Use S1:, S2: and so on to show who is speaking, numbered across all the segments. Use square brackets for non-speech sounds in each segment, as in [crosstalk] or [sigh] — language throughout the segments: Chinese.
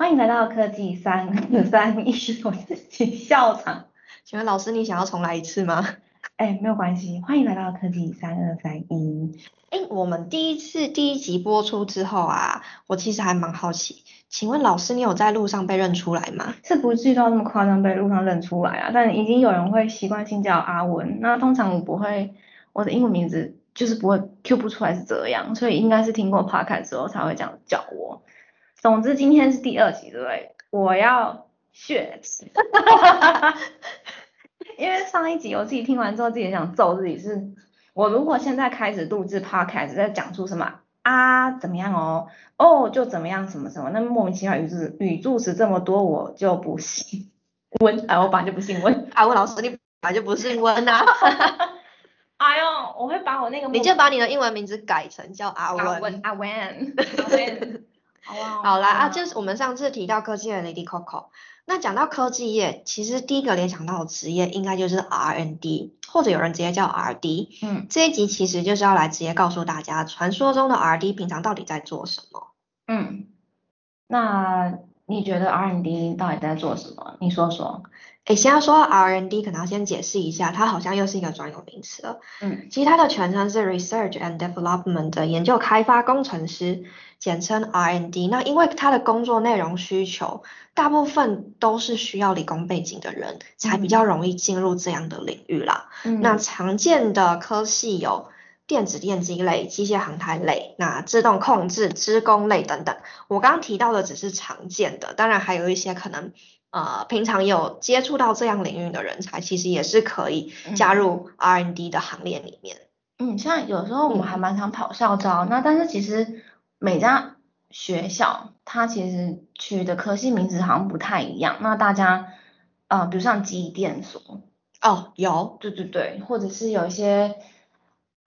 S1: 欢迎来到科技三二 [laughs] 三一，我是请校场。
S2: 请问老师，你想要重来一次吗？
S1: 哎，没有关系，欢迎来到科技三二三一。
S2: 哎，我们第一次第一集播出之后啊，我其实还蛮好奇，请问老师，你有在路上被认出来吗？
S1: 是不至于到那么夸张被路上认出来啊，但已经有人会习惯性叫阿文。那通常我不会，我的英文名字就是不会 Q 不出来是这样，所以应该是听过 Podcast 之后才会这样叫我。总之今天是第二集，对不对？我要血，[laughs] 因为上一集我自己听完之后，自己想揍自己。是我如果现在开始录制 podcast，在讲出什么啊怎么样哦，哦就怎么样什么什么，那莫名其妙语助语助词这么多，我就不信温啊，[laughs] 我本来就不信温
S2: 啊，温老师你本来就不信温啊。[laughs]
S1: 哎呦，我会把我那个
S2: 你就把你的英文名字改成叫阿
S1: 温阿温阿温。
S2: 好啦啊，就是我们上次提到科技的 Lady Coco，那讲到科技业，其实第一个联想到的职业应该就是 R&D，或者有人直接叫 R&D。嗯，这一集其实就是要来直接告诉大家，传说中的 R&D 平常到底在做什么。
S1: 嗯，那你觉得 R&D 到底在做什么？你说说。
S2: 诶，先要说 R&D，可能要先解释一下，它好像又是一个专有名词了。嗯，其实它的全称是 Research and Development 的研究开发工程师，简称 R&D。那因为它的工作内容需求，大部分都是需要理工背景的人才比较容易进入这样的领域啦。嗯那常见的科系有电子电机类、机械航太类、那自动控制、织工类等等。我刚刚提到的只是常见的，当然还有一些可能。呃，平常有接触到这样领域的人才，其实也是可以加入 R&D 的行列里面。
S1: 嗯，像有时候我们还蛮常跑校招，那但是其实每家学校它其实取的科系名字好像不太一样。那大家，呃，比如像机电所，
S2: 哦，有，
S1: 对对对，或者是有一些。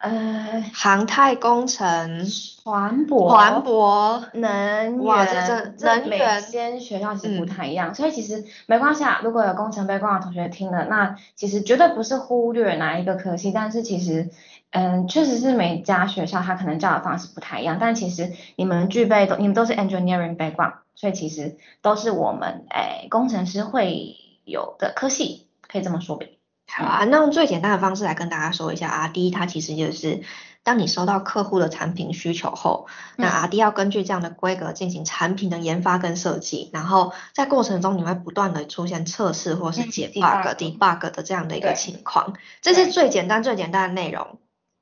S1: 呃，
S2: 航太工程、
S1: 船舶、
S2: 船舶、
S1: 能
S2: 源，
S1: 这这每间学校其实不太一样，所以其实没关系啊。如果有工程背景的同学听了，那其实绝对不是忽略哪一个科系，但是其实，嗯，确实是每家学校它可能教的方式不太一样，但其实你们具备都，你们都是 engineering background，所以其实都是我们诶工程师会有的科系，可以这么说呗。
S2: 好啊，那用最简单的方式来跟大家说一下啊。第一，它其实就是当你收到客户的产品需求后，那 R&D 要根据这样的规格进行产品的研发跟设计，然后在过程中你会不断的出现测试或是解 bug、debug 的这样的一个情况，这是最简单最简单的内容。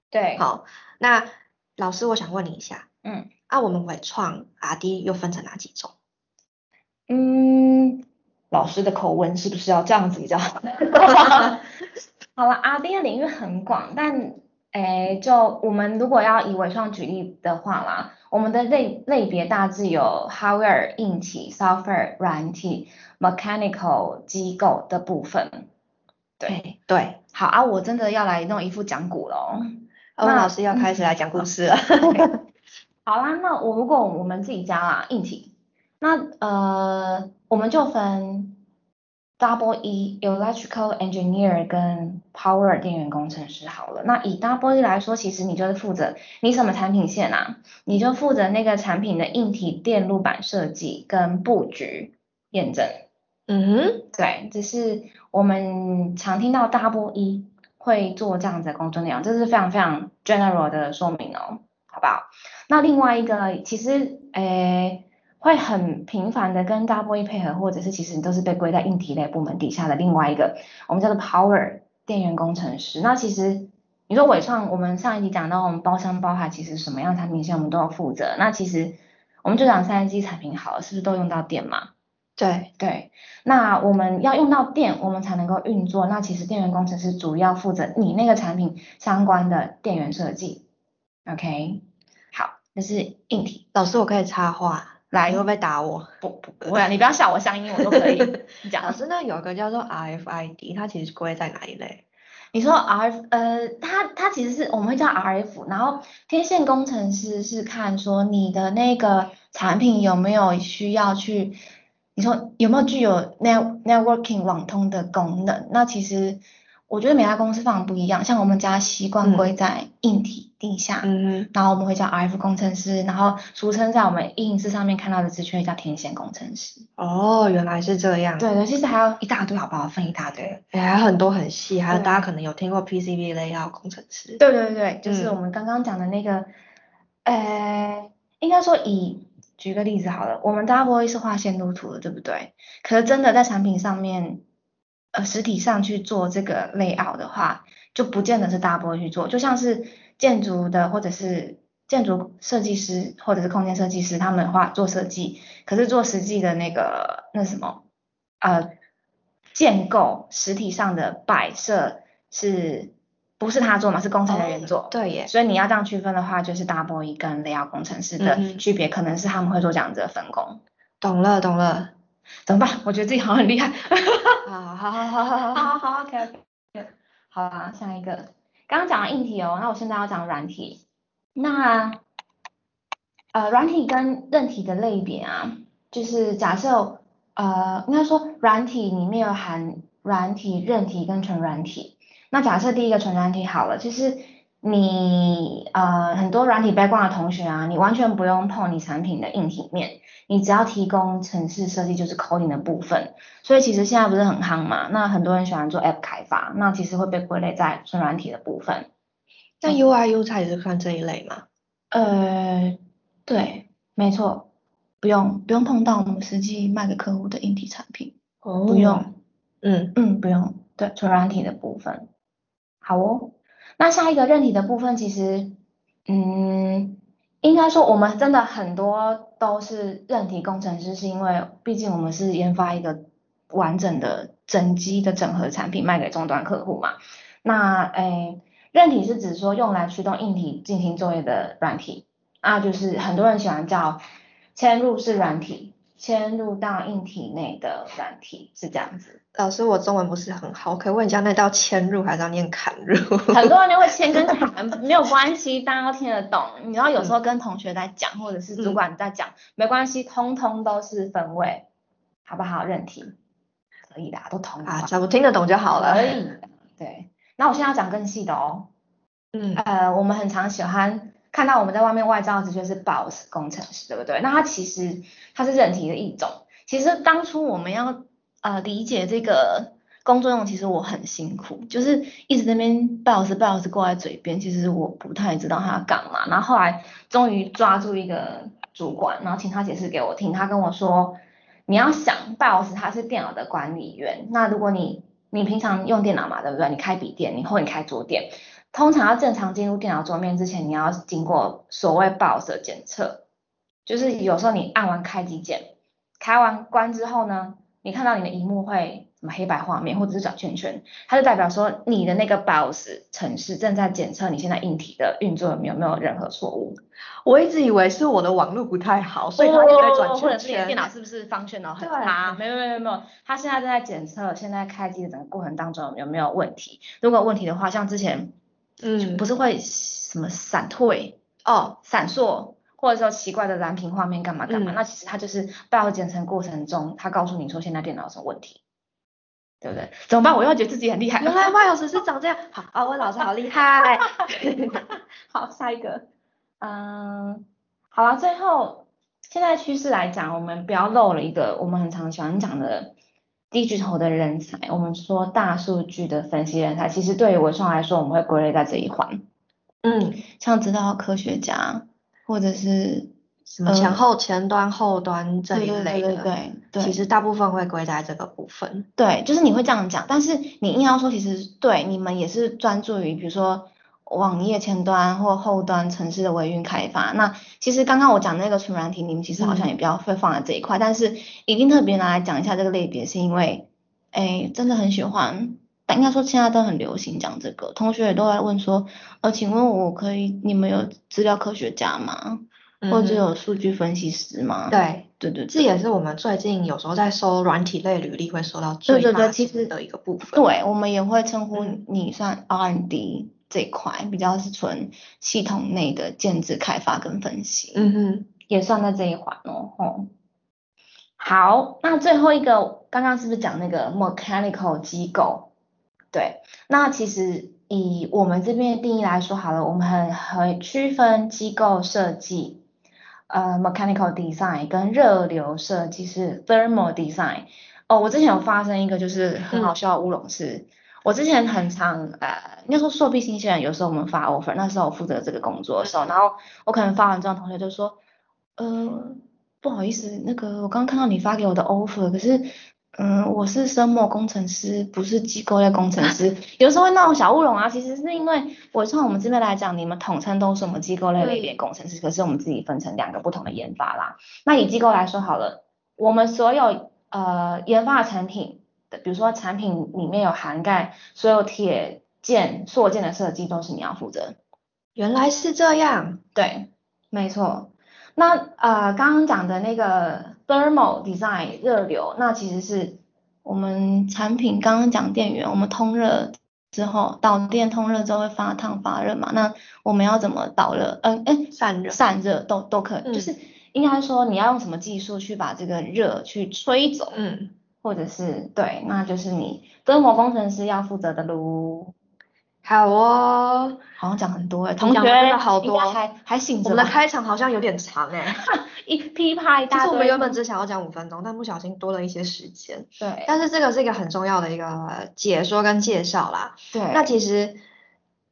S1: 对，
S2: 好，那老师我想问你一下，嗯，啊，我们伟创 R&D 又分成哪几种？
S1: 嗯。老师的口吻是不是要这样子比较好？[laughs] 好了，R&D 的领域很广，但诶，就我们如果要以微创举例的话啦，我们的类类别大致有 hardware 硬体、software 软体、mechanical 机构的部分。对
S2: 对，
S1: 好啊，我真的要来弄一副讲古喽。
S2: 那老师要开始来讲故事了。[laughs]
S1: 好啦，那我如果我们自己加啦硬体，那呃。我们就分 Double E Electrical Engineer 跟 Power 电源工程师好了。那以 Double E 来说，其实你就是负责你什么产品线啊？你就负责那个产品的硬体电路板设计跟布局验证。嗯哼，对，只是我们常听到 Double E 会做这样子的工作内容，这是非常非常 general 的说明哦，好不好？那另外一个，其实诶。会很频繁的跟 Double E 配合，或者是其实你都是被归在硬体类部门底下的另外一个，我们叫做 Power 电源工程师。那其实你说伟创，我们上一集讲到我们包商包海，其实什么样产品线我们都要负责。那其实我们就讲三 G 产品好了，是不是都用到电嘛？
S2: 对
S1: 对。那我们要用到电，我们才能够运作。那其实电源工程师主要负责你那个产品相关的电源设计。OK，好，这是硬体。
S2: 老师，我可以插话。
S1: 来，
S2: 你会不会打我？
S1: 不不不会，你不要笑我乡音，我都可以 [laughs] 讲。
S2: 老师，那有一个叫做 RFID，它其实归在哪一类？
S1: 你说 RF，呃，它它其实是我们会叫 RF，然后天线工程师是看说你的那个产品有没有需要去，你说有没有具有 net networking 网通的功能？那其实我觉得每家公司非常不一样，像我们家习惯归在硬体底下，嗯然后我们会叫 RF 工程师，然后俗称在我们应试上面看到的职缺叫天线工程师。
S2: 哦，原来是这样。
S1: 对对，其实还有一大堆，好不好？分一大堆，
S2: 还有很多很细，还有大家可能有听过 PCB layout 工程师。
S1: 对对对，就是我们刚刚讲的那个，呃，应该说以举个例子好了，我们大家不会是画线路图的，对不对？可是真的在产品上面。呃，实体上去做这个 layout 的话，就不见得是大波去做，就像是建筑的或者是建筑设计师或者是空间设计师，他们画做设计，可是做实际的那个那什么呃建构实体上的摆设是不是他做嘛？是工程人员做。
S2: 对耶。
S1: 所以你要这样区分的话，就是大波一跟 layout 工程师的区别，可能是他们会做这样子的分工。
S2: 懂了，懂了。
S1: 怎么办？我觉得自己好像很厉害。
S2: 好好好好好好
S1: 好好，OK OK。好啊，下一个，刚刚讲了硬体哦，那我现在要讲软体。那呃，软体跟韧体的类别啊，就是假设呃，应该说软体里面有含软体、韧体跟纯软体。那假设第一个纯软体好了，其实。你呃很多软体 background 的同学啊，你完全不用碰你产品的硬体面，你只要提供城市设计就是 coding 的部分。所以其实现在不是很夯嘛，那很多人喜欢做 app 开发，那其实会被归类在纯软体的部分。
S2: 那 UI U 才是算这一类吗？
S1: 呃，对，没错，不用不用碰到我们实际卖给客户的硬体产品，哦不用，嗯嗯，不用，对，纯软体的部分，好哦。那下一个韧体的部分，其实，嗯，应该说我们真的很多都是韧体工程师，是因为毕竟我们是研发一个完整的整机的整合产品卖给终端客户嘛。那，诶，韧体是指说用来驱动硬体进行作业的软体，啊，就是很多人喜欢叫嵌入式软体。嵌入到硬体内的软体是这样子。
S2: 老师，我中文不是很好，我可以问一下，那道嵌入还是要念砍入？
S1: 很多人就会嵌跟砍，[laughs] 没有关系，大家都听得懂。你知道有时候跟同学在讲，或者是主管在讲，没关系，通通都是分位，好不好？认题可以的，都同
S2: 啊，只要听得懂就好了。
S1: 可以。对，那我现在要讲更细的哦。嗯。呃，我们很常喜欢。看到我们在外面外招的就是 boss 工程师，对不对？那它其实它是人体的一种。其实当初我们要呃理解这个工作用，其实我很辛苦，就是一直那边 boss boss 挂在嘴边，其实我不太知道他要干嘛。然后后来终于抓住一个主管，然后请他解释给我听。他跟我说，你要想 boss 他是电脑的管理员，那如果你你平常用电脑嘛，对不对？你开笔电，你或你开桌电。通常要正常进入电脑桌面之前，你要经过所谓 BIOS 的检测，就是有时候你按完开机键，开完关之后呢，你看到你的荧幕会什么黑白画面或者是转圈圈，它就代表说你的那个 BIOS 程式正在检测你现在硬体的运作有没有没有任何错误。
S2: 我一直以为是我的网络不太好，所以它就在转圈圈。
S1: 或者是你的电脑是不是方旋脑很差？没有没有没有，它现在正在检测现在开机的整个过程当中有没有问题。如果问题的话，像之前。嗯，不是会什么闪退哦，闪烁，或者说奇怪的蓝屏画面干嘛干嘛？那其实它就是报检测过程中，它告诉你说现在电脑有什么问题，对不对？怎么办？我要觉得自己很厉害。
S2: 原来 BIOS 是长这样。好，啊，我老师好厉害。[laughs]
S1: 好，下一个，嗯，好了，最后现在趋势来讲，我们不要漏了一个我们很常喜欢讲的。低巨头的人才，我们说大数据的分析人才，其实对于文创来说，我们会归类在这一环。嗯，像知道科学家，或者是
S2: 什么前后前端后端这一类的，
S1: 对对，
S2: 其实大部分会归在这个部分。
S1: 对，就是你会这样讲，但是你硬要说，其实对你们也是专注于，比如说。网页前端或后端城市的维运开发，那其实刚刚我讲那个纯软体，你们其实好像也比较会放在这一块，但是一定特别拿来讲一下这个类别，是因为，哎，真的很喜欢，应该说现在都很流行讲这个，同学也都在问说，呃，请问我可以，你们有资料科学家吗？或者有数据分析师吗？
S2: 对，
S1: 对对，
S2: 这也是我们最近有时候在收软体类履历会收到最大的一个部分。
S1: 对，我们也会称呼你算 R&D。这一块比较是纯系统内的建制开发跟分析，嗯哼，也算在这一环哦，吼。好，那最后一个刚刚是不是讲那个 mechanical 机构？对，那其实以我们这边的定义来说好了，我们很很区分机构设计，呃，mechanical design 跟热流设计是 thermal design。哦，我之前有发生一个就是很好笑的乌龙是，我之前很常呃，应该说硕毕新鲜人，有时候我们发 offer，那时候我负责这个工作的时候，然后我可能发完之后，同学就说，呃，不好意思，那个我刚刚看到你发给我的 offer，可是，嗯，我是生物工程师，不是机构类工程师，[laughs] 有时候会闹种小乌龙啊。其实是因为我从我们这边来讲，你们统称都是我们机构类类别工程师，可是我们自己分成两个不同的研发啦。那以机构来说好了，我们所有。呃，研发的产品的，比如说产品里面有涵盖所有铁件、塑件的设计，都是你要负责。
S2: 原来是这样，
S1: 对，没错。那呃，刚刚讲的那个 thermal design 热流，那其实是我们产品刚刚讲电源，我们通热之后，导电通热之后会发烫发热嘛？那我们要怎么导热？嗯，哎，
S2: 散热，
S1: 散热都都可以，就是。应该说你要用什么技术去把这个热去吹走，嗯，或者是对，那就是你灯膜工程师要负责的喽。
S2: 好哦，
S1: 好像讲很多哎，同学真
S2: 的好多，
S1: 还还醒着。
S2: 我们的开场好像有点长哎，[laughs]
S1: 一噼啪一大堆。
S2: 其实我们原本只想要讲五分钟，但不小心多了一些时间。
S1: 对，
S2: 但是这个是一个很重要的一个解说跟介绍啦。
S1: 对，
S2: 那其实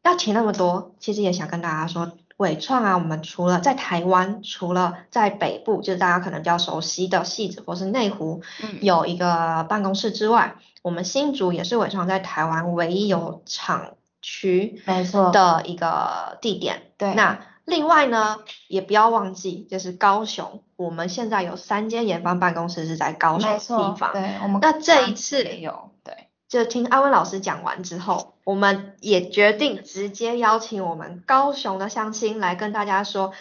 S2: 要提那么多，其实也想跟大家说。伟创啊，我们除了在台湾，除了在北部，就是大家可能比较熟悉的戏子或是内湖，有一个办公室之外，我们新竹也是伟创在台湾唯一有厂区
S1: 没错
S2: 的一个地点。
S1: 对，
S2: 那另外呢，也不要忘记，就是高雄，我们现在有三间研发办公室是在高雄地方。
S1: 对，我们
S2: 那这一次
S1: 也有对。
S2: 就听阿威老师讲完之后，我们也决定直接邀请我们高雄的乡亲来跟大家说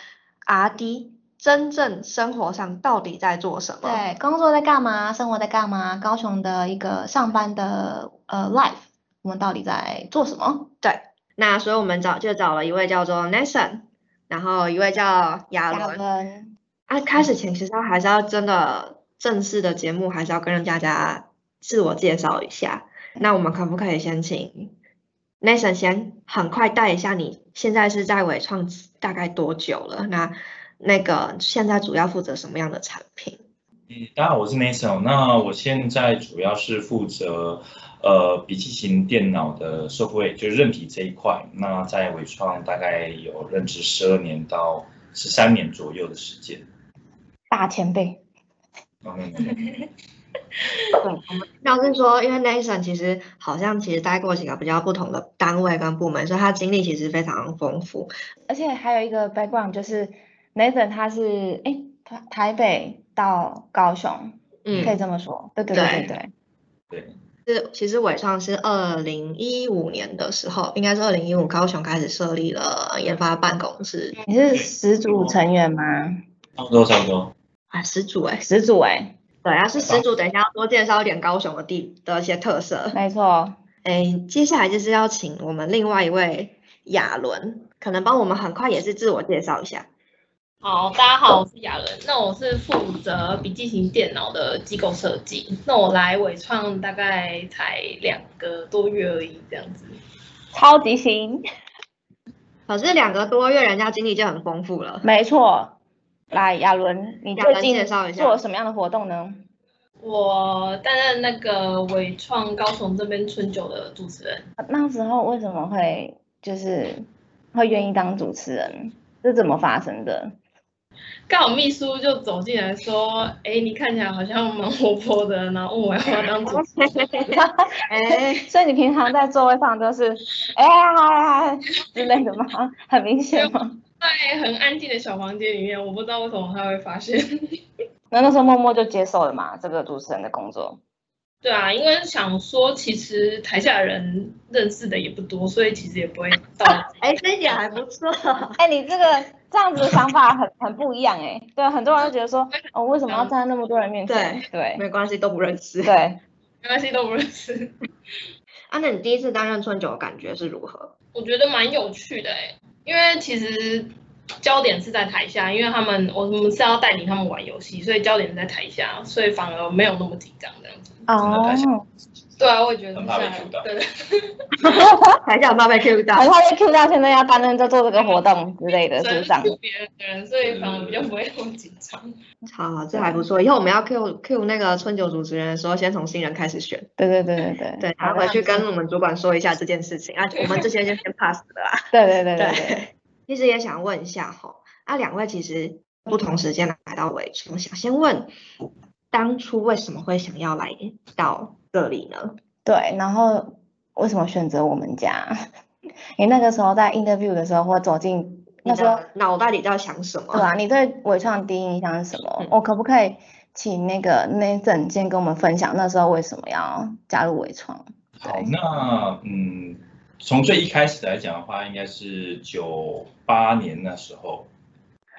S2: ，R D 真正生活上到底在做什么？
S1: 对，工作在干嘛？生活在干嘛？高雄的一个上班的呃 life，我们到底在做什么？
S2: 对，那所以我们找就找了一位叫做 Nathan，然后一位叫亚伦。啊，开始前其实还是要真的正式的节目，还是要跟大家自我介绍一下。那我们可不可以先请 Nathan 先很快带一下，你现在是在伟创大概多久了？那那个现在主要负责什么样的产品？
S3: 嗯，大家好，我是 Nathan。那我现在主要是负责呃笔记型电脑的社会，就是韧体这一块。那在伟创大概有任职十二年到十三年左右的时间。
S1: 大前辈。[laughs]
S2: 对，[laughs] 要是说，因为 Nathan 其实好像其实待过几个比较不同的单位跟部门，所以他经历其实非常丰富。
S1: 而且还有一个 background 就是 Nathan 他是哎台台北到高雄，嗯，可以这么说，对对对对
S3: 对。
S2: 是其实伟创是二零一五年的时候，应该是二零一五高雄开始设立了研发办公室。
S1: 你是始祖成员吗？
S3: 差不多差不多。
S2: 啊，始祖哎，
S1: 始祖哎。
S2: 对，要是始祖，等一下要多介绍一点高雄的地的一些特色。
S1: 没错，
S2: 哎，接下来就是要请我们另外一位亚伦，可能帮我们很快也是自我介绍一下。
S4: 好，大家好，我是亚伦，那我是负责笔记型电脑的机构设计。那我来伟创大概才两个多月而已，这样子。
S1: 超级行。
S2: 可是两个多月，人家经历就很丰富了。
S1: 没错。来，亚伦，你最近做了什么样的活动呢？
S4: 我担任那个伟创高雄这边春酒的主持人。
S1: 那时候为什么会就是会愿意当主持人？是怎么发生的？
S4: 刚好秘书就走进来说：“哎，你看起来好像蛮活泼的，然后问我要不要当主持人。[laughs] ”
S1: 哎，所以你平常在座位上都是哎嗨嗨之类的吗？很明显吗？
S4: 在很安静的小房间里面，我不知道为什么他会发现。[laughs]
S1: 那那时候默默就接受了嘛，这个主持人的工作。
S4: 对啊，因为想说，其实台下人认识的也不多，所以其实也不会到。[laughs]
S2: 哎，这一点还不错。
S1: 哎，你这个这样子的想法很很不一样哎。对，很多人都觉得说，[laughs] 哦，为什么要站在那么多人面前？对对，
S2: 没关系，都不认识。
S1: 对，
S4: 没关系，都不认识。
S2: 啊，那你第一次担任春酒的感觉是如何？
S4: 我觉得蛮有趣的哎。因为其实焦点是在台下，因为他们我们是要带领他们玩游戏，所以焦点是在台下，所以反而没有那么紧张这样子。哦，对啊，我也觉得
S3: 很怕被 Q 到。
S4: 对对。[laughs]
S2: 还想怕被 Q 到，
S1: 很怕被 Q 到，现在要担任在做这个活动之类的，是不是？
S4: 别人的人，所以反而比较不会那么紧张。
S2: 好，这还不错。以后我们要 Q Q 那个春酒主持人的时候，先从新人开始选。
S1: 对对对对对。
S2: 对，然后回去跟我们主管说一下这件事情啊，我们这些就先 pass 了 [laughs] 啦。
S1: 对对对对对。
S2: 其实也想问一下哈，啊，两位其实不同时间来到伟创，想先问，当初为什么会想要来到这里呢？
S1: 对，然后为什么选择我们家？你那个时候在 interview 的时候，或走进那时候
S2: 脑袋里在想什么？
S1: 对啊，你对伟创第一印象是什么？我可不可以请那个 Nathan 先跟我们分享那时候为什么要加入伟创？
S3: 好，那嗯，从最一开始来讲的话，应该是九八年那时候。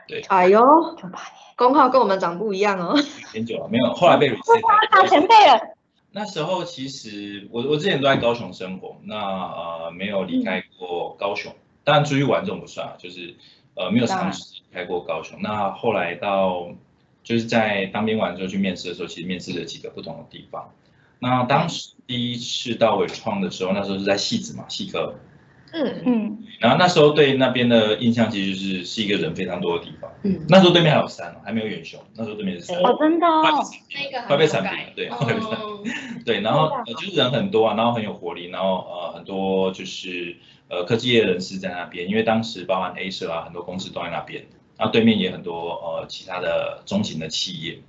S3: 对，
S2: 哎呦，
S1: 九八年，
S2: 工号跟我们长不一样哦。
S3: 很久了，没有，后来被 reset。
S1: 大前辈了。
S3: 那时候其实我我之前都在高雄生活，那呃没有离开过高雄，当然出去玩这种不算啊，就是呃没有长时间离开过高雄。那后来到就是在当兵完之后去面试的时候，其实面试了几个不同的地方。那当时第一次到伟创的时候，那时候是在戏子嘛，戏科。
S2: 嗯。嗯，
S3: 然后那时候对那边的印象其实是是一个人非常多的地方。嗯，那时候对面还有山，还没有远雄，那时候对面是山。
S1: 哦，真的哦，
S4: 那个
S3: 快被铲平了，对，对，然后就是人很多啊，然后很有活力，然后呃很多就是呃科技业人士在那边，因为当时包含 A 社啊，很多公司都在那边，然后对面也很多呃其他的中型的企业，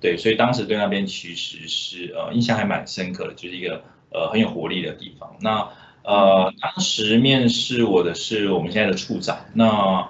S3: 对，所以当时对那边其实是呃印象还蛮深刻的，就是一个呃很有活力的地方。那呃，当时面试我的是我们现在的处长。那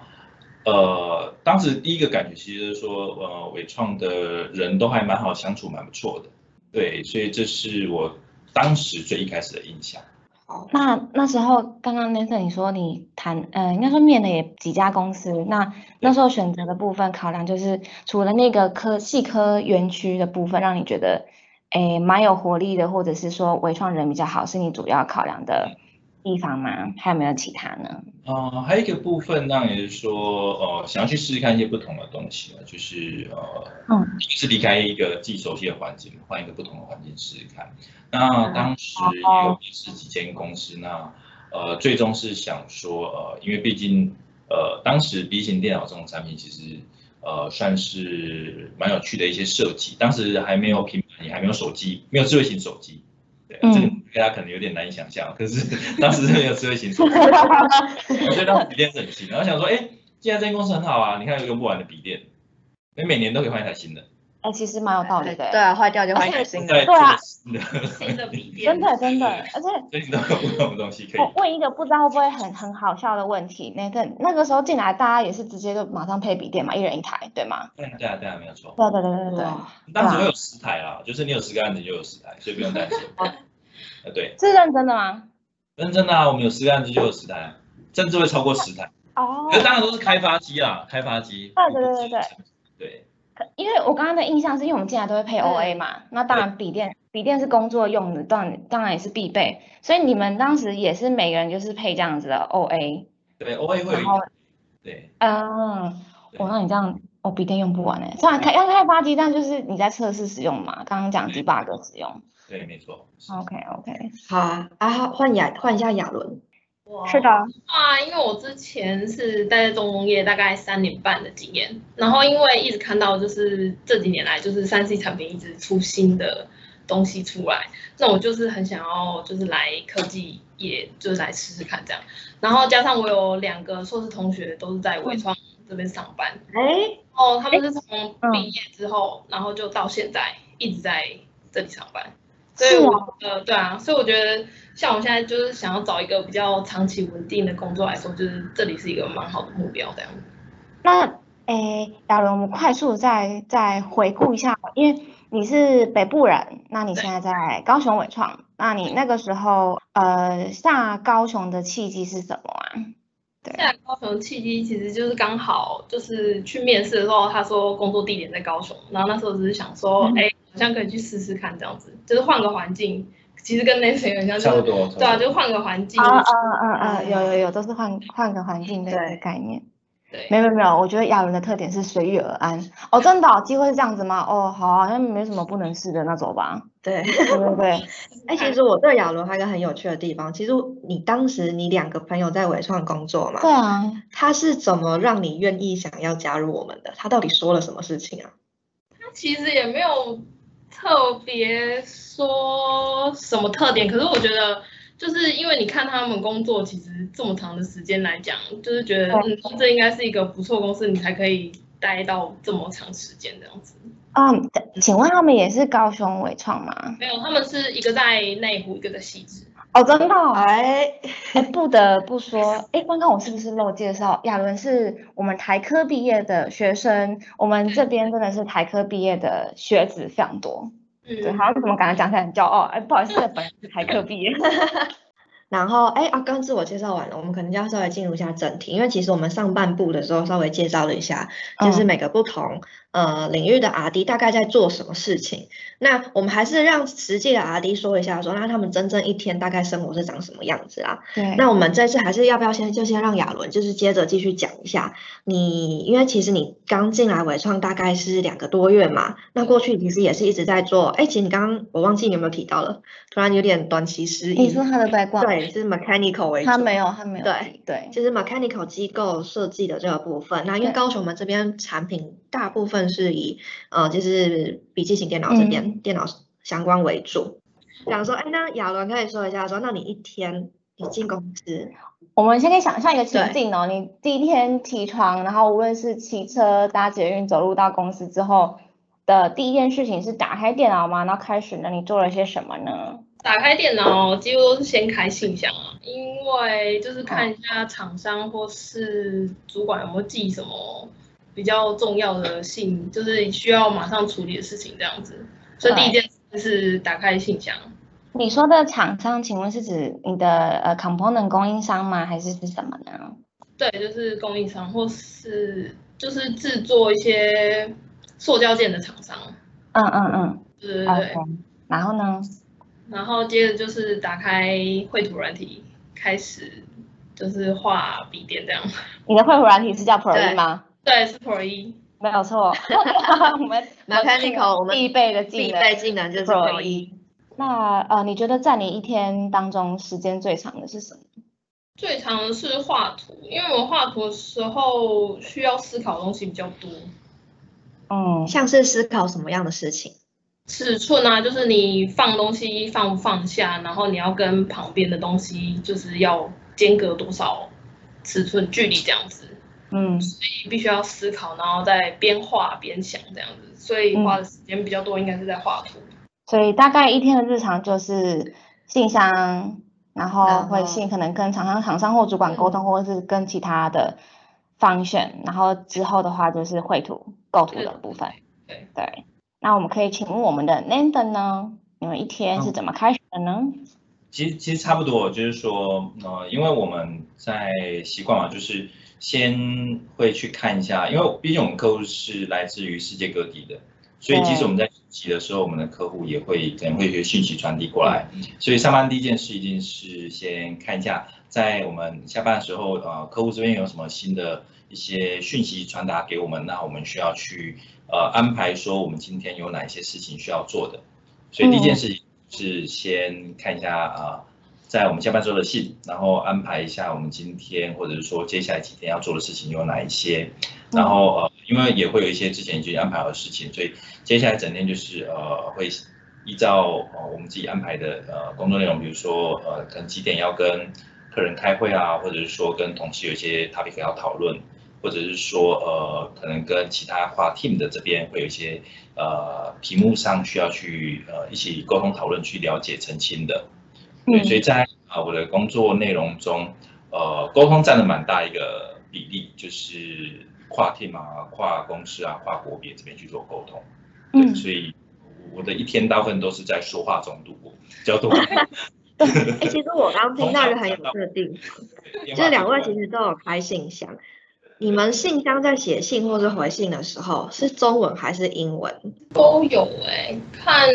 S3: 呃，当时第一个感觉其实是说，呃，伟创的人都还蛮好相处，蛮不错的。对，所以这是我当时最一开始的印象。
S1: 好，那那时候刚刚 Nathan 你说你谈，呃，应该说面的也几家公司。那那时候选择的部分考量就是，除了那个科细科园区的部分，让你觉得，诶，蛮有活力的，或者是说伟创人比较好，是你主要考量的。地方吗？还有没有其他呢？
S3: 哦，还有一个部分，当然也是说，呃，想要去试试看一些不同的东西啊，就是呃，嗯，是离开一个自己熟悉的环境，换一个不同的环境试试看。那当时也有面试几间公司，那呃，最终是想说，呃，因为毕竟呃，当时笔型电脑这种产品其实呃，算是蛮有趣的一些设计。当时还没有平板，也还没有手机，没有智慧型手机。对这个大家可能有点难以想象，可是 [laughs] 当时没有智慧型手机，[laughs] 所以当时笔电是很新。然后想说，哎，既然这间公司很好啊，你看有用不完的笔电，你每年都可以换一台新的。
S1: 哎，其实蛮有道理的。
S2: 对啊，坏掉就换一台新的。
S1: 对啊，
S4: 新的笔电。
S1: 真的真 [laughs] 的，而且
S3: 最近都有不同的东西可以。
S1: 问一个不知道会不会很很好笑的问题，那个那个时候进来，大家也是直接就马上配笔电嘛，一人一台，对吗？
S3: 对对啊对啊，没有错。
S1: 对对对对对。
S3: 当时会有十台啦，就是你有十个案子就有十台，所以不用担心。呃，对，
S1: 是认真的吗？
S3: 认真的啊，我们有十个案子就有十台，甚至会超过十台。
S1: 哦。
S3: 可当然都是开发机啊，开发机。
S1: 对对对对
S3: 对。
S1: 对。因为我刚刚的印象是因为我们进来都会配 OA 嘛，那当然笔电笔电是工作用的，当然当然也是必备。所以你们当时也是每个人就是配这样子的
S3: OA。对，OA 会。对。
S1: 嗯，我那你这样，我笔电用不完哎。虽然开要开发机，但就是你在测试使用嘛，刚刚讲 debug 使用。
S3: 对，没错。
S1: OK OK，
S2: 好啊，啊换亚换一下亚伦。
S1: 是的。
S4: 啊，因为我之前是待在中工业大概三年半的经验，然后因为一直看到就是这几年来就是三 C 产品一直出新的东西出来，那我就是很想要就是来科技业就是来试试看这样，然后加上我有两个硕士同学都是在伟创这边上班，
S1: 哎，
S4: 哦，他们是从毕业之后，然后就到现在一直在这里上班。所以，我呃，对啊，所以我觉得，像我现在就是想要找一个比较长期稳定的工作来说，就是这里是一个蛮好的目标这样。
S1: 那，诶，亚伦，我们快速再再回顾一下，因为你是北部人，那你现在在高雄伟创，那你那个时候，呃，下高雄的契机是什么啊？
S4: 对，下高雄的契机其实就是刚好就是去面试的时候，他说工作地点在高雄，然后那时候只是想说，哎。好像可以去试试看这样子，就是换个环境，其实跟那些很像，
S3: 差不多。
S4: 对啊，就换个环境。
S1: 啊啊啊啊！有有有，都是换换个环境的概念。
S4: 对，
S1: 没有没有，我觉得亚伦的特点是随遇而安。哦，真的，机会是这样子吗？哦，好啊，那没什么不能试的，那走吧。
S2: 对
S1: 对对对。[laughs]
S2: 哎，其实我对亚伦还有一个很有趣的地方，其实你当时你两个朋友在伟创工作嘛？
S1: 对啊。
S2: 他是怎么让你愿意想要加入我们的？他到底说了什么事情啊？
S4: 他其实也没有特别说什么特点，可是我觉得。就是因为你看他们工作，其实这么长的时间来讲，就是觉得嗯，这应该是一个不错公司，你才可以待到这么长时间这样子。
S1: 嗯，请问他们也是高雄伟创吗？
S4: 没有，他们是一个在内湖，一个在西子。
S1: 哦，真的？哎哎，[laughs] 不得不说，哎，刚刚我是不是漏介绍？亚伦是我们台科毕业的学生，我们这边真的是台科毕业的学子非常多。对，好像怎么感觉讲起来很骄傲？哎，不好意思，本人是台科 [laughs] 毕业。[laughs]
S2: 然后，哎啊，刚自我介绍完了，我们可能就要稍微进入一下正题，因为其实我们上半部的时候稍微介绍了一下，就是每个不同。呃，领域的 R&D 大概在做什么事情？那我们还是让实际的 R&D 说一下，说那他们真正一天大概生活是长什么样子啊？
S1: 对。
S2: 那我们这次还是要不要先就先让亚伦就是接着继续讲一下你，因为其实你刚进来伟创大概是两个多月嘛，那过去其实也是一直在做。哎，其实你刚刚我忘记你有没有提到了，突然有点短期失忆。
S1: 你说他的外挂？
S2: 对，是 mechanical 为主。
S1: 他没有，他没有。
S2: 对
S1: 对，
S2: 就是 mechanical 机构设计的这个部分。那因为高雄我们这边产品大部分是以呃，就是笔记型电脑这边电脑相关为主。想说，哎，那亚伦可以说一下，说那你一天你进公司，
S1: 我们先可以想象一个情境哦，你第一天起床，然后无论是骑车、搭捷运、走路到公司之后的第一件事情是打开电脑吗？然后开始呢，你做了些什么呢？
S4: 打开电脑几乎都是先开信箱啊，因为就是看一下厂商或是主管有没有寄什么。比较重要的信，就是需要马上处理的事情，这样子。所以第一件事是打开信箱。
S1: 你说的厂商，请问是指你的呃 component 供应商吗？还是是什么呢？
S4: 对，就是供应商，或是就是制作一些塑胶件的厂商。
S1: 嗯嗯嗯。
S4: 对对对。
S1: 然后呢？
S4: 然后接着就是打开绘图软体，开始就是画笔电这样。
S1: 你的绘图软体是叫 Pro 吗？
S4: 对，是 Pro 一，
S1: 没有错。[laughs] 我们 [laughs]
S2: Mechanical 我们
S1: 必备的技
S2: 能，必备技能就是 Pro 一。
S1: 那呃，你觉得在你一天当中时间最长的是什么？
S4: 最长的是画图，因为我画图的时候需要思考的东西比较多。
S1: 嗯，
S2: 像是思考什么样的事情？
S4: 尺寸啊，就是你放东西放不放下，然后你要跟旁边的东西就是要间隔多少尺寸距离这样子。
S1: 嗯，
S4: 所以必须要思考，然后再边画边想这样子，所以花的时间比较多，应该是在画图。
S1: 所以大概一天的日常就是信箱，然后会信可能跟厂商、厂商或主管沟通，或者是跟其他的方选，然后之后的话就是绘图、构图的部分。
S4: 对
S1: 对，那我们可以请问我们的 Nanda 呢？你们一天是怎么开始的呢？
S3: 其实其实差不多，就是说，呃，因为我们在习惯嘛，就是。先会去看一下，因为毕竟我们客户是来自于世界各地的，所以即使我们在急的时候，我们的客户也会可能会有讯息传递过来。所以上班第一件事一定是先看一下，在我们下班的时候，呃，客户这边有什么新的一些讯息传达给我们，那我们需要去呃安排说我们今天有哪些事情需要做的。所以第一件事情是先看一下啊。在我们下班之后的信，然后安排一下我们今天或者是说接下来几天要做的事情有哪一些，然后呃，因为也会有一些之前已经安排好的事情，所以接下来整天就是呃会依照呃我们自己安排的呃工作内容，比如说呃可能几点要跟客人开会啊，或者是说跟同事有一些 topic 要讨论，或者是说呃可能跟其他跨 team 的这边会有一些呃屏幕上需要去呃一起沟通讨论去了解澄清的。对，所以在啊我的工作内容中，呃，沟通占了蛮大一个比例，就是跨 team 啊、跨公司啊、跨国别这边去做沟通。对，所以我的一天大部分都是在说话中度过，较多。[laughs]
S2: 对，其实我刚听到一个很有趣的地方，就是两位其实都有开信箱，你们信箱在写信或是回信的时候，是中文还是英文？
S4: 都有哎，看。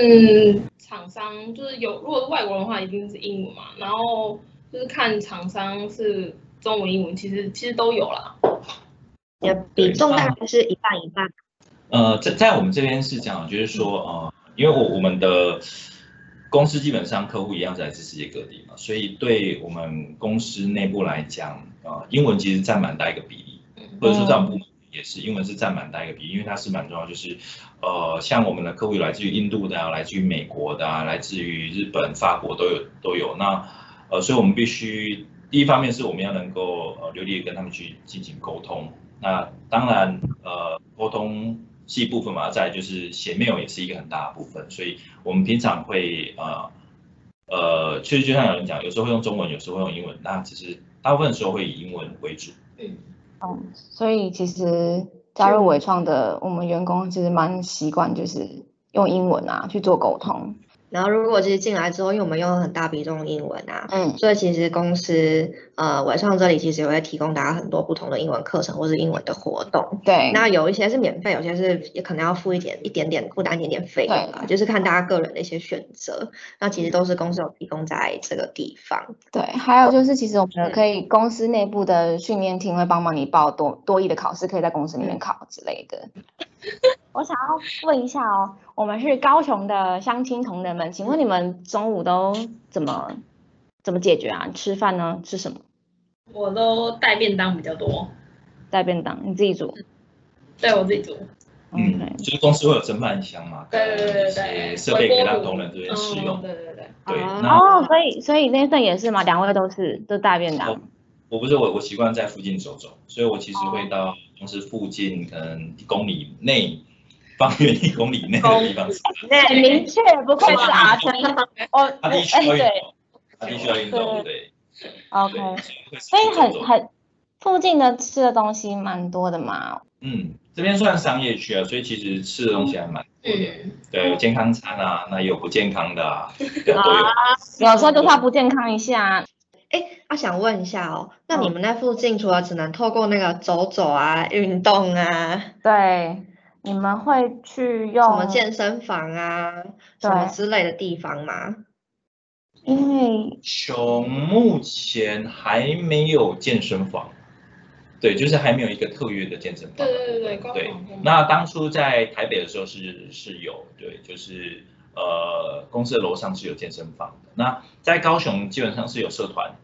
S4: 厂商就是有，如果是外国人的话，一定是英文嘛。然后就是看厂商是中文、英文，其实其实都有啦。
S2: 也比重大概是一半一半。
S3: 呃，在在我们这边是这样，就是说，呃，因为我我们的公司基本上客户一样是来自世界各地嘛，所以对我们公司内部来讲，呃，英文其实占蛮大一个比例，或者说在我们部门也是，英文是占蛮大一个比例，因为它是蛮重要，就是呃，像我们的客户有来自于印度的啊，来自于美国的啊，来自于日本、法国都有都有，那呃，所以我们必须第一方面是我们要能够呃流利跟他们去进行沟通，那当然呃沟通。是一部分嘛，再就是写 mail 也是一个很大的部分，所以我们平常会呃呃，确实就像有人讲，有时候会用中文，有时候会用英文，那只是大部分时候会以英文为主。
S1: 嗯，哦，所以其实加入伟创的我们员工其实蛮习惯，就是用英文啊去做沟通。
S2: 然后，如果其实进来之后，因为我们用很大比重英文啊，嗯，所以其实公司呃，伟创这里其实也会提供大家很多不同的英文课程或是英文的活动。
S1: 对，
S2: 那有一些是免费，有些是也可能要付一点一点点负担一点点费用啊，就是看大家个人的一些选择。那其实都是公司有提供在这个地方。
S1: 对，还有就是其实我们可以公司内部的训练厅会帮忙你报多多益的考试，可以在公司里面考之类的。[laughs] 我想要问一下哦，我们是高雄的乡亲同仁们，请问你们中午都怎么怎么解决啊？吃饭呢？吃什么？
S4: 我都带便当比较多。
S1: 带便当，你自己煮？
S4: 对，我自己煮。
S3: 嗯，就是公司会有蒸饭箱嘛？
S4: 对对对对。
S3: 设备可以让同仁这边使用。
S4: 对对对。
S3: 对。
S1: 哦，所以所以那份也是嘛？两位都是都带便当？
S3: 我不是我我习惯在附近走走，所以我其实会到公司附近可能一公里内。方圆一公里内的地方是，
S1: 很明确，不愧是阿成。
S3: 哦，他必须要运动，他必须要运动，对。
S1: OK，所以很很附近的吃的东西蛮多的嘛。
S3: 嗯，这边算商业区啊，所以其实吃的东西还蛮多的。对，有健康餐啊，那也有不健康的啊，都有。
S1: 有时候就怕不健康一下。
S2: 哎，我想问一下哦，那你们那附近除了只能透过那个走走啊、运动啊，
S1: 对。你们会去用
S2: 什么健身房啊，什么之类的地方吗？
S1: 因为
S3: 熊目前还没有健身房，对，就是还没有一个特约的健身房。
S4: 对对对对，
S3: 对。那当初在台北的时候是是有，对，就是呃公司的楼上是有健身房的。那在高雄基本上是有社团，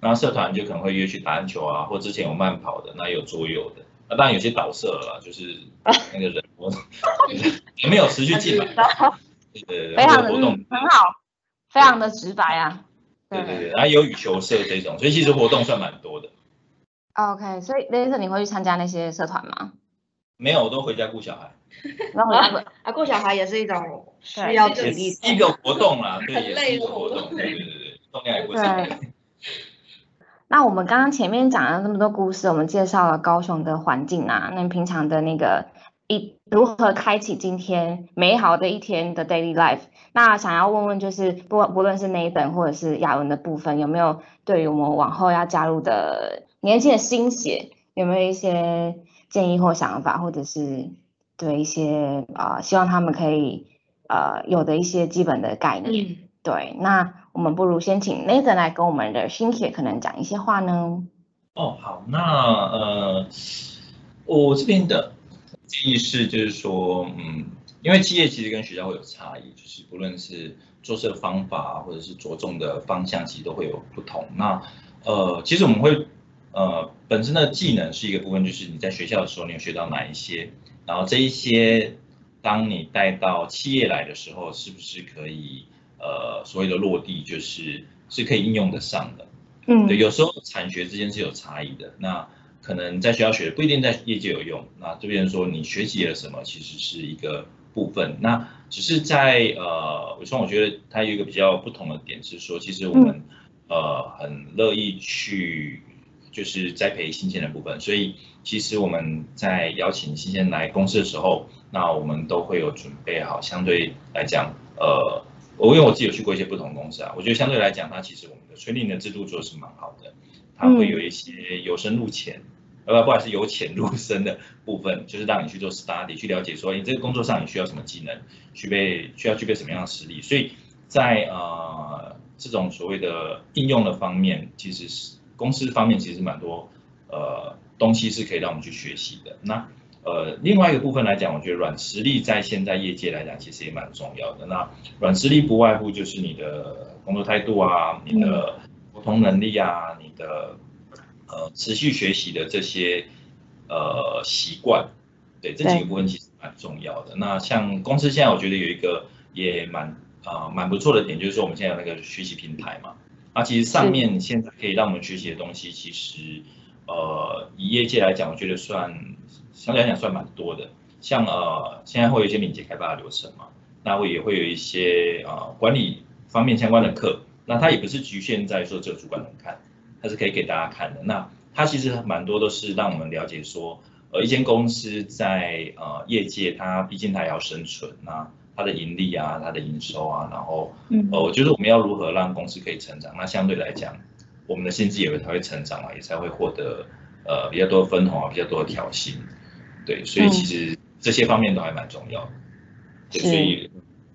S3: 那社团就可能会约去打篮球啊，或之前有慢跑的，那有桌游的。那当然有些倒射了，就是那个人我 [laughs] 也没有持续进来，对对对，
S1: 非常的活动很好，非常的直白啊。
S3: 对对对，然后有羽球社这种，所以其实活动算蛮多的。
S1: OK，所以那次你会去参加那些社团吗？
S3: 没有，我都回家顾小孩。[laughs]
S1: 然后
S2: 啊，顾小孩也是一种需要体力
S3: 一个活动啦，[laughs] 对，也是一个活动，对对对对，动量也不少。
S1: 那我们刚刚前面讲了那么多故事，我们介绍了高雄的环境啊，那平常的那个一如何开启今天美好的一天的 daily life。那想要问问，就是不不论是那一本或者是雅文的部分，有没有对于我们往后要加入的年轻的新血，有没有一些建议或想法，或者是对一些啊，希望他们可以呃有的一些基本的概念。对，那。我们不如先请 Nathan 来跟我们的新血可能讲一些话呢。
S3: 哦，好，那呃，我这边的建议是，就是说，嗯，因为企业其实跟学校会有差异，就是不论是做事的方法或者是着重的方向，其实都会有不同。那呃，其实我们会呃，本身的技能是一个部分，就是你在学校的时候你有学到哪一些，然后这一些当你带到企业来的时候，是不是可以？呃，所谓的落地就是是可以应用得上的，嗯，对，有时候产学之间是有差异的，那可能在学校学不一定在业界有用，那这边说你学习了什么，其实是一个部分，那只是在呃，伟创我觉得它有一个比较不同的点是说，其实我们呃很乐意去就是栽培新鲜的部分，所以其实我们在邀请新鲜来公司的时候，那我们都会有准备好，相对来讲，呃。我因为我自己有去过一些不同公司啊，我觉得相对来讲，它其实我们的 training 的制度做的是蛮好的，它会有一些由深入浅，呃不，不管是由浅入深的部分，就是让你去做 study，去了解说你这个工作上你需要什么技能，具备需要具备什么样的实力，所以在呃这种所谓的应用的方面，其实是公司方面其实蛮多呃东西是可以让我们去学习的。那呃，另外一个部分来讲，我觉得软实力在现在业界来讲，其实也蛮重要的。那软实力不外乎就是你的工作态度啊，你的沟通能力啊，你的呃持续学习的这些呃习惯，对这几个部分其实蛮重要的。那像公司现在我觉得有一个也蛮啊蛮不错的点，就是说我们现在有那个学习平台嘛，啊其实上面现在可以让我们学习的东西，其实呃以业界来讲，我觉得算。相对来讲算蛮多的，像呃现在会有一些敏捷开发的流程嘛，那会也会有一些呃管理方面相关的课，那它也不是局限在说只有主管能看，它是可以给大家看的。那它其实蛮多都是让我们了解说，呃一间公司在呃业界它毕竟它也要生存，那它的盈利啊，它的营收啊，然后呃我觉得我们要如何让公司可以成长，那相对来讲，我们的薪资也会才会成长啊，也才会获得呃比较多的分红啊，比较多的调薪。对，所以其实这些方面都还蛮重要的。对，所以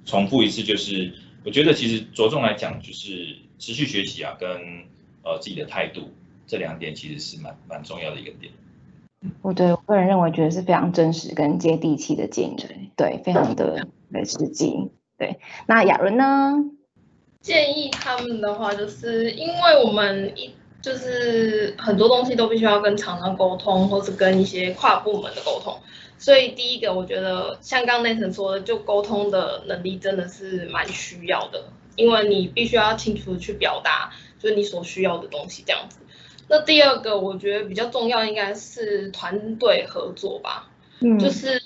S3: 重复一次，就是我觉得其实着重来讲，就是持续学习啊，跟呃自己的态度这两点，其实是蛮蛮重要的一个点。
S1: 我对我个人认为，觉得是非常真实跟接地气的建议，对，非常 [laughs] 的实际。对，那雅伦呢？
S4: 建议他们的话，就是因为我们一。就是很多东西都必须要跟厂商沟通，或是跟一些跨部门的沟通，所以第一个我觉得像刚刚 Nathan 说的，就沟通的能力真的是蛮需要的，因为你必须要清楚的去表达，就是你所需要的东西这样子。那第二个我觉得比较重要应该是团队合作吧，嗯，就是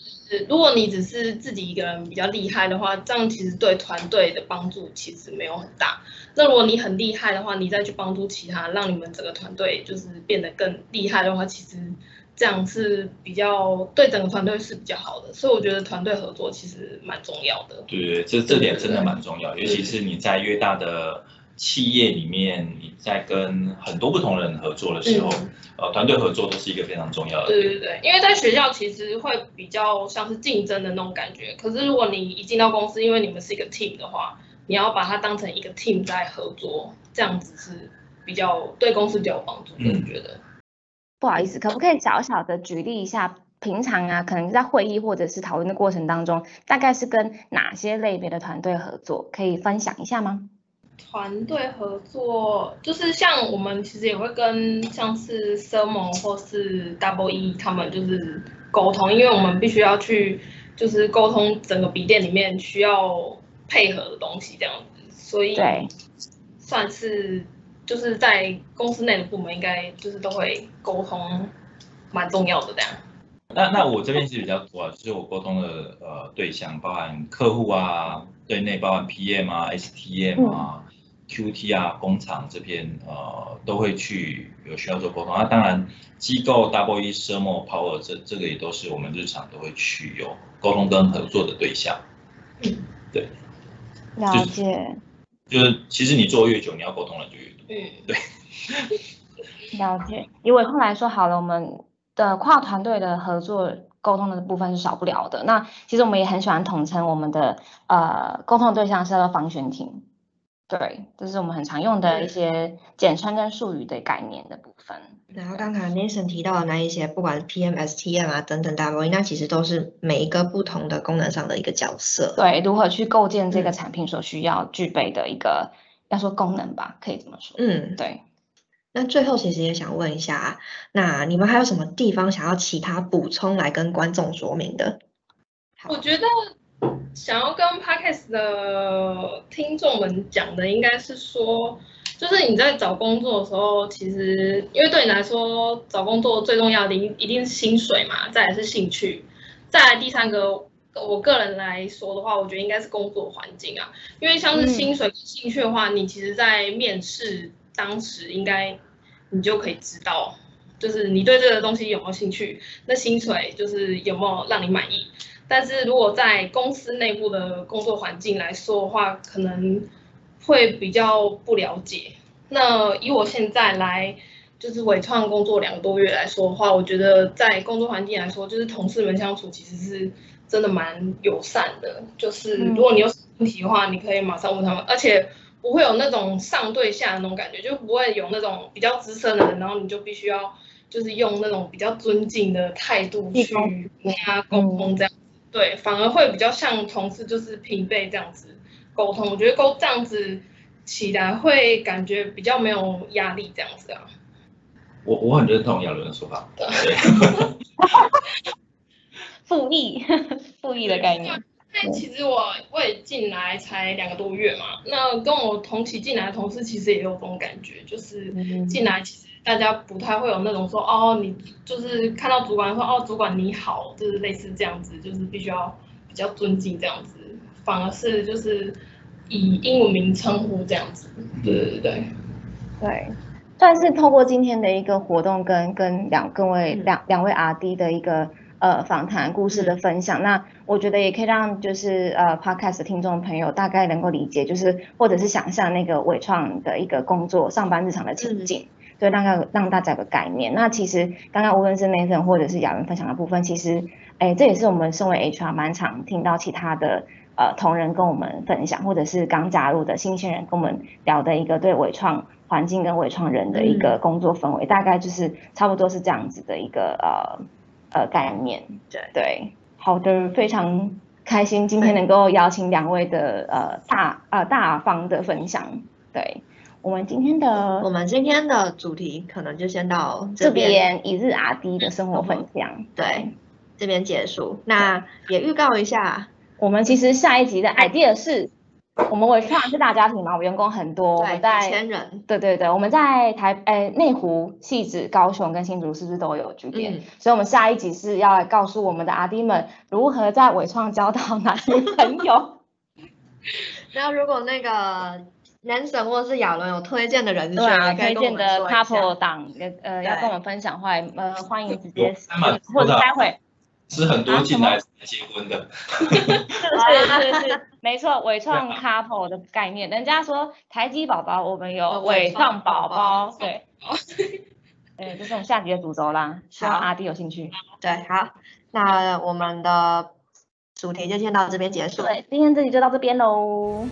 S4: 如果你只是自己一个人比较厉害的话，这样其实对团队的帮助其实没有很大。那如果你很厉害的话，你再去帮助其他，让你们整个团队就是变得更厉害的话，其实这样是比较对整个团队是比较好的。所以我觉得团队合作其实蛮重要的。
S3: 对对，这这点真的蛮重要，尤其是你在越大的企业里面，你在跟很多不同人合作的时候，呃，团队合作都是一个非常重要的。
S4: 对对对，因为在学校其实会比较像是竞争的那种感觉，可是如果你一进到公司，因为你们是一个 team 的话。你要把它当成一个 team 在合作，这样子是比较对公司比较有帮助。我觉得
S1: 不好意思，可不可以小小的举例一下，平常啊，可能在会议或者是讨论的过程当中，大概是跟哪些类别的团队合作，可以分享一下吗？
S4: 团队合作就是像我们其实也会跟像是 Sermo 或是 Double E 他们就是沟通，因为我们必须要去就是沟通整个笔电里面需要。配合的东西这样子，所以算是就是在公司内的部门应该就是都会沟通，蛮重要的这样。
S3: 那那我这边是比较多啊，就是我沟通的呃对象包含客户啊，对内包含 PM 啊、STM 啊、QT 啊、工厂这边呃都会去有需要做沟通。那当然机构 Double E Thermal Power 这这个也都是我们日常都会去有沟通跟合作的对象。嗯，对。
S1: 了解，
S3: 就是其实你做越久，你要沟通的就越多。嗯，对。
S1: 了解，以委控来说，好了，我们的跨团队的合作沟通的部分是少不了的。那其实我们也很喜欢统称我们的呃沟通对象是叫防旋庭。对，这是我们很常用的一些简称跟术语的概念的部分。
S2: 然后刚才 Nathan 提到的那一些，不管是 PM、STM 啊等等 W，那其实都是每一个不同的功能上的一个角色。
S1: 对，如何去构建这个产品所需要具备的一个，要说功能吧，可以这么说。嗯，对。
S2: 那最后其实也想问一下，那你们还有什么地方想要其他补充来跟观众说明的？
S4: 我觉得。想要跟 Podcast 的听众们讲的，应该是说，就是你在找工作的时候，其实因为对你来说，找工作最重要的一定是薪水嘛，再来是兴趣，再来第三个，我个人来说的话，我觉得应该是工作环境啊，因为像是薪水跟、兴趣的话，你其实在面试当时应该你就可以知道，就是你对这个东西有没有兴趣，那薪水就是有没有让你满意。但是如果在公司内部的工作环境来说的话，可能会比较不了解。那以我现在来就是伟创工作两个多月来说的话，我觉得在工作环境来说，就是同事们相处其实是真的蛮友善的。就是如果你有问题的话，你可以马上问他们，而且不会有那种上对下的那种感觉，就不会有那种比较资深的人，然后你就必须要就是用那种比较尊敬的态度去跟他沟通，这样对，反而会比较像同事，就是平辈这样子沟通。我觉得沟这样子起来会感觉比较没有压力，这样子啊。
S3: 我我很认同亚伦的说法。对。
S1: 复议，复议的概念。
S4: 那其实我我也进来才两个多月嘛，那跟我同期进来的同事其实也有这种感觉，就是进来其实大家不太会有那种说哦，你就是看到主管说哦，主管你好，就是类似这样子，就是必须要比较尊敬这样子，反而是就是以英文名称呼这样子。对对对。
S1: 对，算是透过今天的一个活动跟跟两各位两两位 R D 的一个。呃，访谈故事的分享，那我觉得也可以让就是呃，podcast 听众朋友大概能够理解，就是或者是想象那个伟创的一个工作上班日常的情景，对，让让让大家有个概念。那其实刚刚无论是 Nathan 或者是雅文分享的部分，其实哎，这也是我们身为 HR 蛮常听到其他的呃同仁跟我们分享，或者是刚加入的新鲜人跟我们聊的一个对伟创环境跟伟创人的一个工作氛围，大概就是差不多是这样子的一个呃。呃，概念对对，好的，非常开心今天能够邀请两位的呃大呃大方的分享，对我们今天的
S2: 我们今天的主题可能就先到
S1: 这
S2: 边
S1: 一日阿迪的生活分享，
S2: 对这边结束，那也预告一下，
S1: 我们其实下一集的 idea 是。我们伟创是大家庭嘛，我员工很多，我们在
S2: 千人，
S1: 对对对，我们在台诶内湖、汐止、高雄跟新竹是不是都有据点？所以，我们下一集是要来告诉我们的阿弟们如何在伟创交到哪些朋友。[laughs]
S2: 那如果那个 Nancy 或者是亚伦有推荐的人
S1: 选，推荐的 couple 党，呃，要跟我们分享的话，呃，欢迎直接或者待会。
S3: 是很多进来结婚的，[laughs]
S1: 是是是，没错，伟创 couple 的概念，人家说台积宝宝，我们有伟创宝宝，对，[laughs] 对，这是我们下集的主轴啦，希望阿弟有兴趣。
S2: 对，好，那我们的主题就先到这边结束，
S1: 对，今天这集就到这边喽。